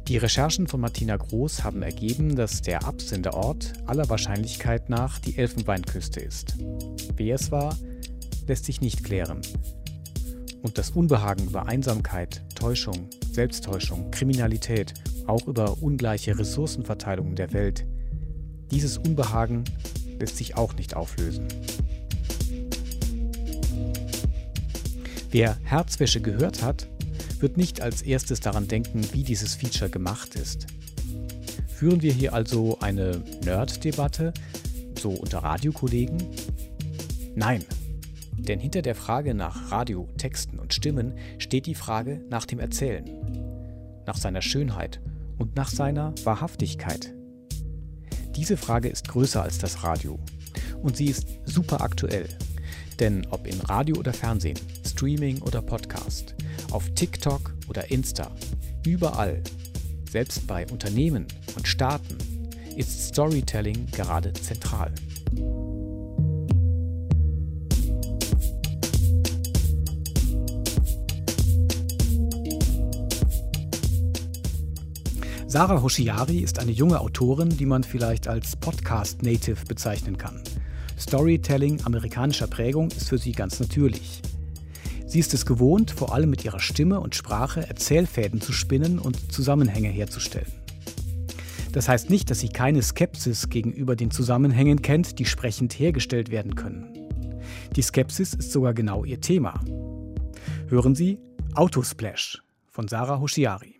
S2: Die Recherchen von Martina Groß haben ergeben, dass der Absenderort aller Wahrscheinlichkeit nach die Elfenbeinküste ist. Wer es war, lässt sich nicht klären. Und das Unbehagen über Einsamkeit, Täuschung, Selbsttäuschung, Kriminalität auch über ungleiche Ressourcenverteilung der Welt. Dieses Unbehagen lässt sich auch nicht auflösen. Wer Herzwäsche gehört hat, wird nicht als erstes daran denken, wie dieses Feature gemacht ist. Führen wir hier also eine Nerd-Debatte, so unter Radiokollegen? Nein, denn hinter der Frage nach Radio, Texten und Stimmen steht die Frage nach dem Erzählen, nach seiner Schönheit und nach seiner Wahrhaftigkeit? Diese Frage ist größer als das Radio und sie ist super aktuell. Denn ob in Radio oder Fernsehen, Streaming oder Podcast, auf TikTok oder Insta, überall, selbst bei Unternehmen und Staaten, ist Storytelling gerade zentral. Sarah Hoshiari ist eine junge Autorin, die man vielleicht als Podcast-Native bezeichnen kann. Storytelling amerikanischer Prägung ist für sie ganz natürlich. Sie ist es gewohnt, vor allem mit ihrer Stimme und Sprache Erzählfäden zu spinnen und Zusammenhänge herzustellen. Das heißt nicht, dass sie keine Skepsis gegenüber den Zusammenhängen kennt, die sprechend hergestellt werden können. Die Skepsis ist sogar genau ihr Thema. Hören Sie Autosplash von Sarah Hoshiari.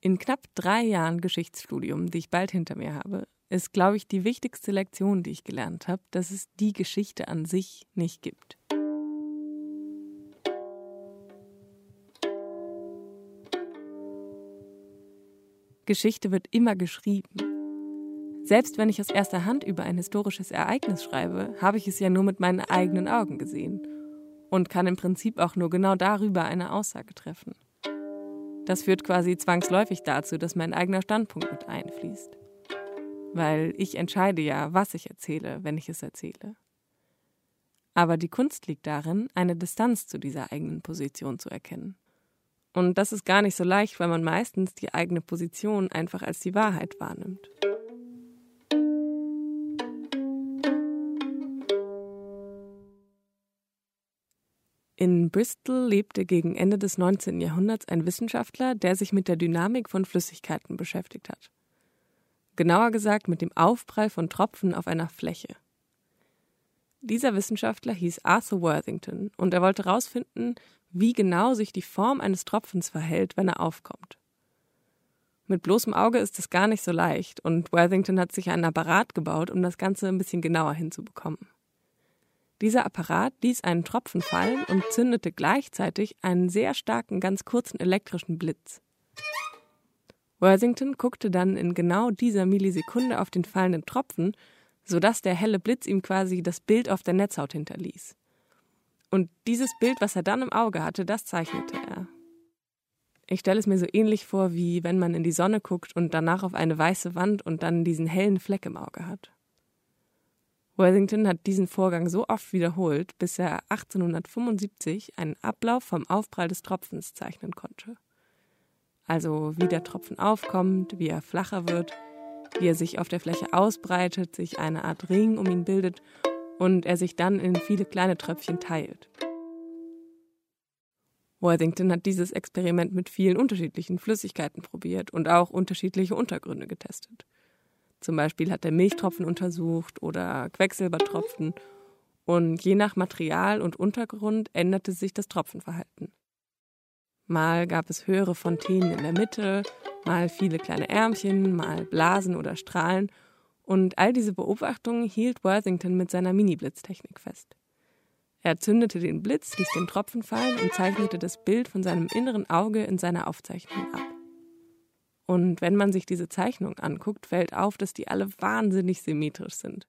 S17: In knapp drei Jahren Geschichtsstudium, die ich bald hinter mir habe, ist, glaube ich, die wichtigste Lektion, die ich gelernt habe, dass es die Geschichte an sich nicht gibt. Geschichte wird immer geschrieben. Selbst wenn ich aus erster Hand über ein historisches Ereignis schreibe, habe ich es ja nur mit meinen eigenen Augen gesehen und kann im Prinzip auch nur genau darüber eine Aussage treffen. Das führt quasi zwangsläufig dazu, dass mein eigener Standpunkt mit einfließt. Weil ich entscheide ja, was ich erzähle, wenn ich es erzähle. Aber die Kunst liegt darin, eine Distanz zu dieser eigenen Position zu erkennen. Und das ist gar nicht so leicht, weil man meistens die eigene Position einfach als die Wahrheit wahrnimmt. In Bristol lebte gegen Ende des 19. Jahrhunderts ein Wissenschaftler, der sich mit der Dynamik von Flüssigkeiten beschäftigt hat. Genauer gesagt mit dem Aufprall von Tropfen auf einer Fläche. Dieser Wissenschaftler hieß Arthur Worthington und er wollte herausfinden, wie genau sich die Form eines Tropfens verhält, wenn er aufkommt. Mit bloßem Auge ist es gar nicht so leicht und Worthington hat sich einen Apparat gebaut, um das Ganze ein bisschen genauer hinzubekommen. Dieser Apparat ließ einen Tropfen fallen und zündete gleichzeitig einen sehr starken, ganz kurzen elektrischen Blitz. Worthington guckte dann in genau dieser Millisekunde auf den fallenden Tropfen, sodass der helle Blitz ihm quasi das Bild auf der Netzhaut hinterließ. Und dieses Bild, was er dann im Auge hatte, das zeichnete er. Ich stelle es mir so ähnlich vor, wie wenn man in die Sonne guckt und danach auf eine weiße Wand und dann diesen hellen Fleck im Auge hat. Worthington hat diesen Vorgang so oft wiederholt, bis er 1875 einen Ablauf vom Aufprall des Tropfens zeichnen konnte. Also wie der Tropfen aufkommt, wie er flacher wird, wie er sich auf der Fläche ausbreitet, sich eine Art Ring um ihn bildet und er sich dann in viele kleine Tröpfchen teilt. Worthington hat dieses Experiment mit vielen unterschiedlichen Flüssigkeiten probiert und auch unterschiedliche Untergründe getestet. Zum Beispiel hat er Milchtropfen untersucht oder Quecksilbertropfen und je nach Material und Untergrund änderte sich das Tropfenverhalten. Mal gab es höhere Fontänen in der Mitte, mal viele kleine Ärmchen, mal Blasen oder Strahlen und all diese Beobachtungen hielt Worthington mit seiner Mini-Blitztechnik fest. Er zündete den Blitz, ließ den Tropfen fallen und zeichnete das Bild von seinem inneren Auge in seiner Aufzeichnung ab. Und wenn man sich diese Zeichnung anguckt, fällt auf, dass die alle wahnsinnig symmetrisch sind.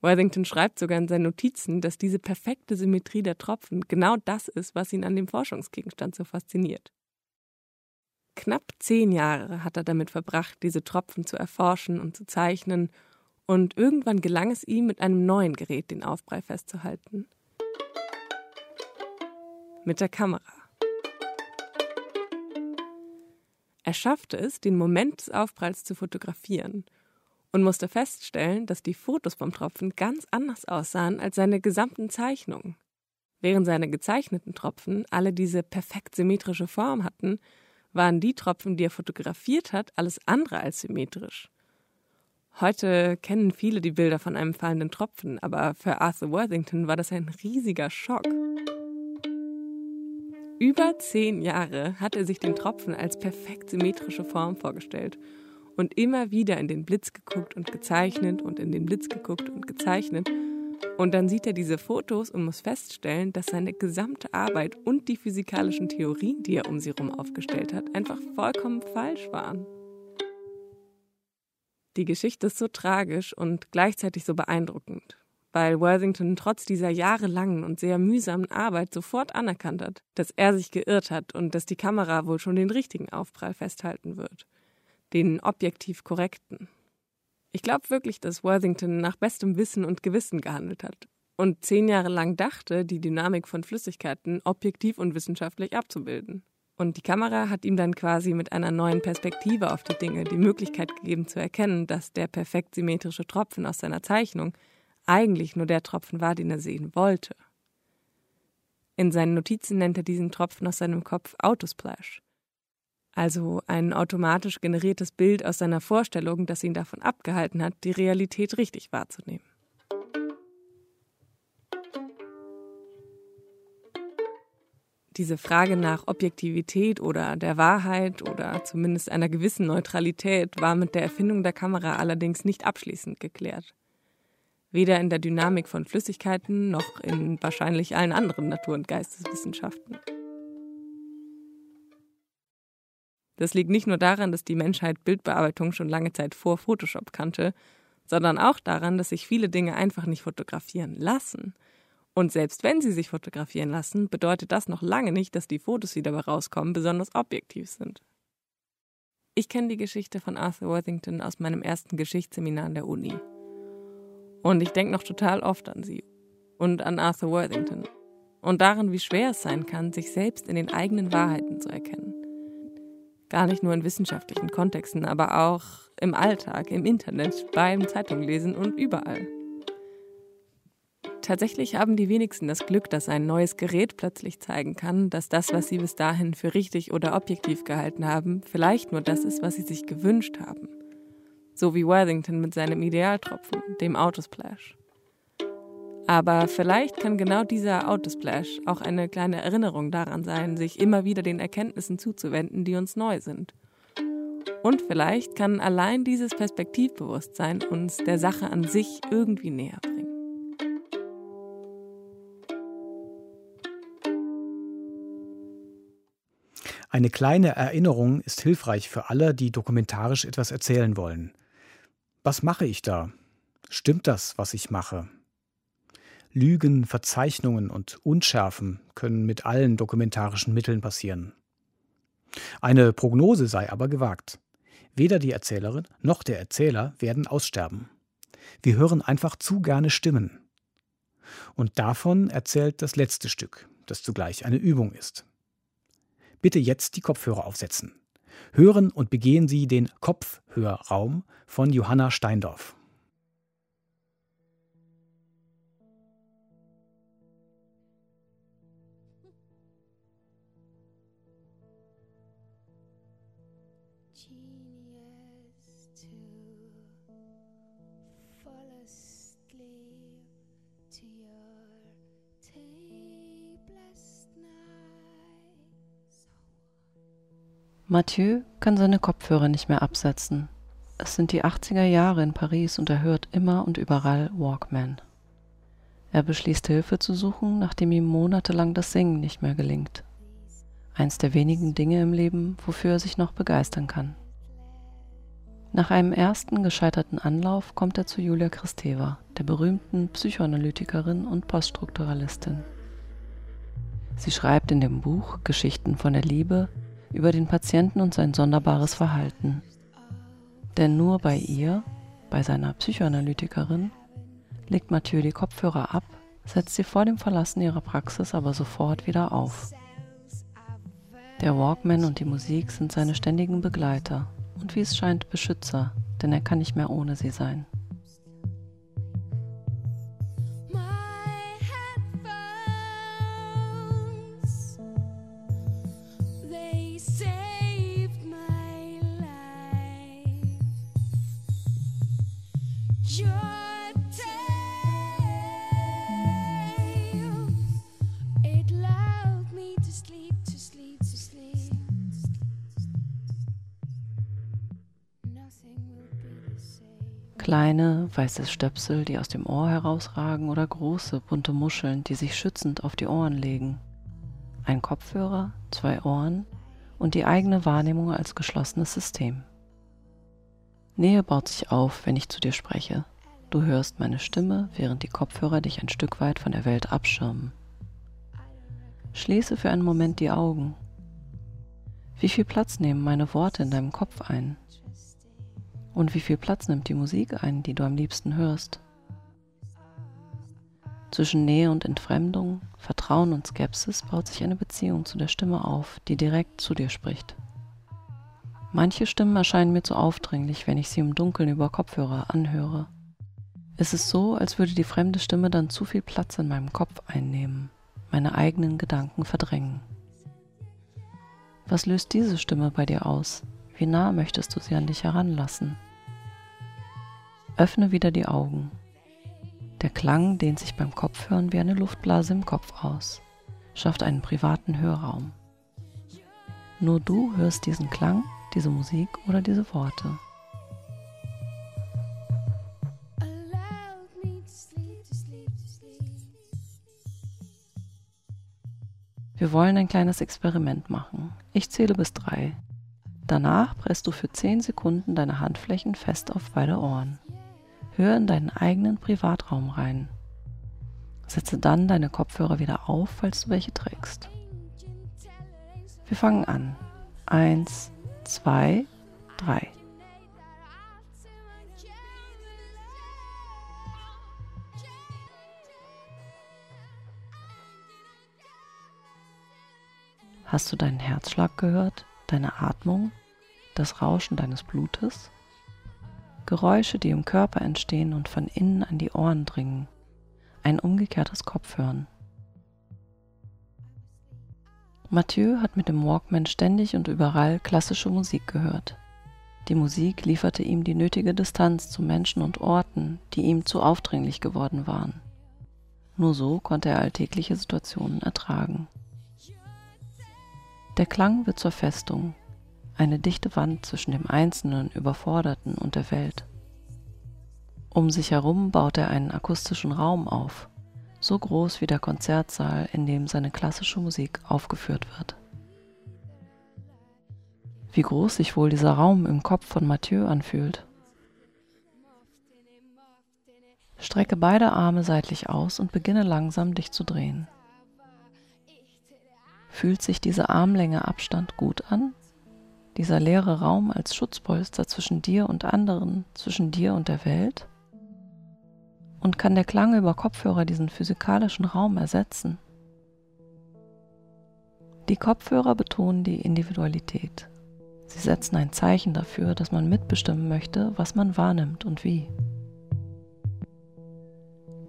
S17: Worthington schreibt sogar in seinen Notizen, dass diese perfekte Symmetrie der Tropfen genau das ist, was ihn an dem Forschungsgegenstand so fasziniert. Knapp zehn Jahre hat er damit verbracht, diese Tropfen zu erforschen und zu zeichnen, und irgendwann gelang es ihm, mit einem neuen Gerät den Aufprall festzuhalten. Mit der Kamera. Er schaffte es, den Moment des Aufpralls zu fotografieren und musste feststellen, dass die Fotos vom Tropfen ganz anders aussahen als seine gesamten Zeichnungen. Während seine gezeichneten Tropfen alle diese perfekt symmetrische Form hatten, waren die Tropfen, die er fotografiert hat, alles andere als symmetrisch. Heute kennen viele die Bilder von einem fallenden Tropfen, aber für Arthur Worthington war das ein riesiger Schock. Über zehn Jahre hat er sich den Tropfen als perfekt symmetrische Form vorgestellt und immer wieder in den Blitz geguckt und gezeichnet und in den Blitz geguckt und gezeichnet. Und dann sieht er diese Fotos und muss feststellen, dass seine gesamte Arbeit und die physikalischen Theorien, die er um sie herum aufgestellt hat, einfach vollkommen falsch waren. Die Geschichte ist so tragisch und gleichzeitig so beeindruckend weil Worthington trotz dieser jahrelangen und sehr mühsamen Arbeit sofort anerkannt hat, dass er sich geirrt hat und dass die Kamera wohl schon den richtigen Aufprall festhalten wird, den objektiv korrekten. Ich glaube wirklich, dass Worthington nach bestem Wissen und Gewissen gehandelt hat und zehn Jahre lang dachte, die Dynamik von Flüssigkeiten objektiv und wissenschaftlich abzubilden. Und die Kamera hat ihm dann quasi mit einer neuen Perspektive auf die Dinge die Möglichkeit gegeben zu erkennen, dass der perfekt symmetrische Tropfen aus seiner Zeichnung eigentlich nur der Tropfen war, den er sehen wollte. In seinen Notizen nennt er diesen Tropfen aus seinem Kopf Autosplash, also ein automatisch generiertes Bild aus seiner Vorstellung, das ihn davon abgehalten hat, die Realität richtig wahrzunehmen. Diese Frage nach Objektivität oder der Wahrheit oder zumindest einer gewissen Neutralität war mit der Erfindung der Kamera allerdings nicht abschließend geklärt weder in der Dynamik von Flüssigkeiten noch in wahrscheinlich allen anderen Natur- und Geisteswissenschaften. Das liegt nicht nur daran, dass die Menschheit Bildbearbeitung schon lange Zeit vor Photoshop kannte, sondern auch daran, dass sich viele Dinge einfach nicht fotografieren lassen. Und selbst wenn sie sich fotografieren lassen, bedeutet das noch lange nicht, dass die Fotos, die dabei rauskommen, besonders objektiv sind. Ich kenne die Geschichte von Arthur Worthington aus meinem ersten Geschichtsseminar an der Uni. Und ich denke noch total oft an sie und an Arthur Worthington und daran, wie schwer es sein kann, sich selbst in den eigenen Wahrheiten zu erkennen. Gar nicht nur in wissenschaftlichen Kontexten, aber auch im Alltag, im Internet, beim Zeitunglesen und überall. Tatsächlich haben die wenigsten das Glück, dass ein neues Gerät plötzlich zeigen kann, dass das, was sie bis dahin für richtig oder objektiv gehalten haben, vielleicht nur das ist, was sie sich gewünscht haben so wie Worthington mit seinem Idealtropfen, dem Autosplash. Aber vielleicht kann genau dieser Autosplash auch eine kleine Erinnerung daran sein, sich immer wieder den Erkenntnissen zuzuwenden, die uns neu sind. Und vielleicht kann allein dieses Perspektivbewusstsein uns der Sache an sich irgendwie näher bringen.
S2: Eine kleine Erinnerung ist hilfreich für alle, die dokumentarisch etwas erzählen wollen. Was mache ich da? Stimmt das, was ich mache? Lügen, Verzeichnungen und Unschärfen können mit allen dokumentarischen Mitteln passieren. Eine Prognose sei aber gewagt. Weder die Erzählerin noch der Erzähler werden aussterben. Wir hören einfach zu gerne Stimmen. Und davon erzählt das letzte Stück, das zugleich eine Übung ist. Bitte jetzt die Kopfhörer aufsetzen. Hören und begehen Sie den Kopfhörraum von Johanna Steindorf.
S18: Mathieu kann seine Kopfhörer nicht mehr absetzen. Es sind die 80er Jahre in Paris und er hört immer und überall Walkman. Er beschließt Hilfe zu suchen, nachdem ihm monatelang das Singen nicht mehr gelingt. Eins der wenigen Dinge im Leben, wofür er sich noch begeistern kann. Nach einem ersten gescheiterten Anlauf kommt er zu Julia Kristeva, der berühmten Psychoanalytikerin und Poststrukturalistin. Sie schreibt in dem Buch Geschichten von der Liebe über den Patienten und sein sonderbares Verhalten. Denn nur bei ihr, bei seiner Psychoanalytikerin, legt Mathieu die Kopfhörer ab, setzt sie vor dem Verlassen ihrer Praxis aber sofort wieder auf. Der Walkman und die Musik sind seine ständigen Begleiter und wie es scheint Beschützer, denn er kann nicht mehr ohne sie sein. Weiße Stöpsel, die aus dem Ohr herausragen oder große, bunte Muscheln, die sich schützend auf die Ohren legen. Ein Kopfhörer, zwei Ohren und die eigene Wahrnehmung als geschlossenes System. Nähe baut sich auf, wenn ich zu dir spreche. Du hörst meine Stimme, während die Kopfhörer dich ein Stück weit von der Welt abschirmen. Schließe für einen Moment die Augen. Wie viel Platz nehmen meine Worte in deinem Kopf ein? Und wie viel Platz nimmt die Musik ein, die du am liebsten hörst? Zwischen Nähe und Entfremdung, Vertrauen und Skepsis baut sich eine Beziehung zu der Stimme auf, die direkt zu dir spricht. Manche Stimmen erscheinen mir zu aufdringlich, wenn ich sie im Dunkeln über Kopfhörer anhöre. Es ist so, als würde die fremde Stimme dann zu viel Platz in meinem Kopf einnehmen, meine eigenen Gedanken verdrängen. Was löst diese Stimme bei dir aus? Wie nah möchtest du sie an dich heranlassen? Öffne wieder die Augen. Der Klang dehnt sich beim Kopfhören wie eine Luftblase im Kopf aus, schafft einen privaten Hörraum. Nur du hörst diesen Klang, diese Musik oder diese Worte. Wir wollen ein kleines Experiment machen. Ich zähle bis drei. Danach presst du für 10 Sekunden deine Handflächen fest auf beide Ohren. Hör in deinen eigenen Privatraum rein. Setze dann deine Kopfhörer wieder auf, falls du welche trägst. Wir fangen an. Eins, zwei, drei. Hast du deinen Herzschlag gehört? deine Atmung, das Rauschen deines Blutes, Geräusche, die im Körper entstehen und von innen an die Ohren dringen, ein umgekehrtes Kopfhören. Mathieu hat mit dem Walkman ständig und überall klassische Musik gehört. Die Musik lieferte ihm die nötige Distanz zu Menschen und Orten, die ihm zu aufdringlich geworden waren. Nur so konnte er alltägliche Situationen ertragen. Der Klang wird zur Festung, eine dichte Wand zwischen dem Einzelnen, Überforderten und der Welt. Um sich herum baut er einen akustischen Raum auf, so groß wie der Konzertsaal, in dem seine klassische Musik aufgeführt wird. wie groß sich wohl dieser Raum im Kopf von Mathieu anfühlt. Strecke beide Arme seitlich aus und beginne langsam dich zu drehen. Fühlt sich diese Armlänge Abstand gut an? Dieser leere Raum als Schutzpolster zwischen dir und anderen, zwischen dir und der Welt? Und kann der Klang über Kopfhörer diesen physikalischen Raum ersetzen? Die Kopfhörer betonen die Individualität. Sie setzen ein Zeichen dafür, dass man mitbestimmen möchte, was man wahrnimmt und wie.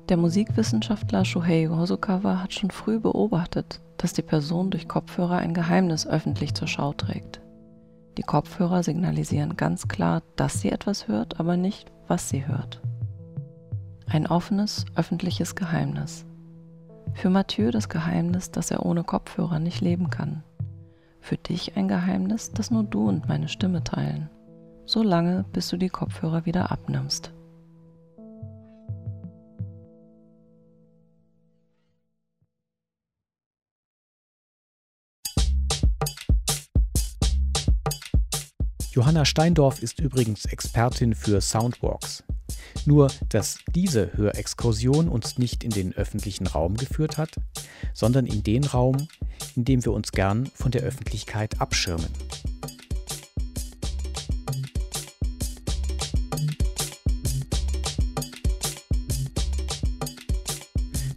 S18: Der Musikwissenschaftler Shuhei Hosokawa hat schon früh beobachtet, dass die Person durch Kopfhörer ein Geheimnis öffentlich zur Schau trägt. Die Kopfhörer signalisieren ganz klar, dass sie etwas hört, aber nicht, was sie hört. Ein offenes, öffentliches Geheimnis. Für Mathieu das Geheimnis, dass er ohne Kopfhörer nicht leben kann. Für dich ein Geheimnis, das nur du und meine Stimme teilen. So lange, bis du die Kopfhörer wieder abnimmst.
S2: Johanna Steindorf ist übrigens Expertin für Soundwalks. Nur, dass diese Hörexkursion uns nicht in den öffentlichen Raum geführt hat, sondern in den Raum, in dem wir uns gern von der Öffentlichkeit abschirmen.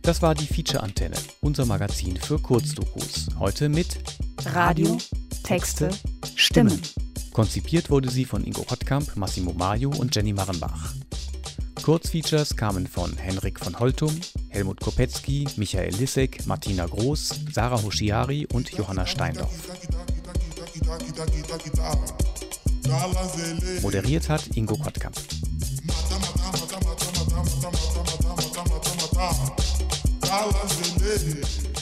S2: Das war die Feature-Antenne, unser Magazin für Kurzdokus. Heute mit
S3: Radio, Texte, Stimmen.
S2: Konzipiert wurde sie von Ingo Hottkamp, Massimo Maio und Jenny Marenbach. Kurzfeatures kamen von Henrik von Holtum, Helmut Kopetzky, Michael Lissek, Martina Groß, Sarah Hoschiari und Johanna Steindorf. Moderiert hat Ingo Kottkamp.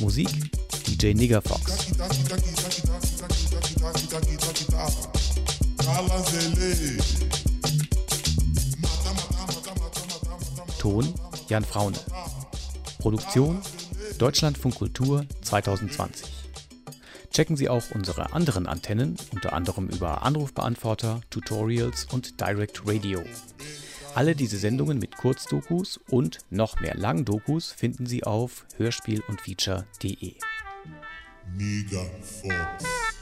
S2: Musik DJ Nigger Fox. Ton Jan Fraune. Produktion Deutschlandfunk Kultur 2020. Checken Sie auch unsere anderen Antennen, unter anderem über Anrufbeantworter, Tutorials und Direct Radio. Alle diese Sendungen mit Kurzdokus und noch mehr Langdokus finden Sie auf hörspiel und feature.de. Mega Fox.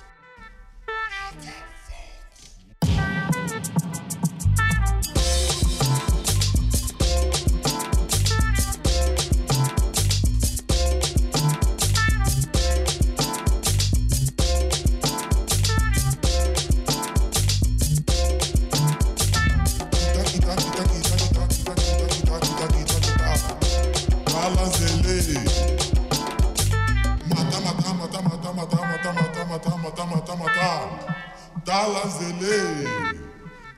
S19: Dalazele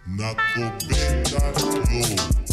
S19: na kopeta yo.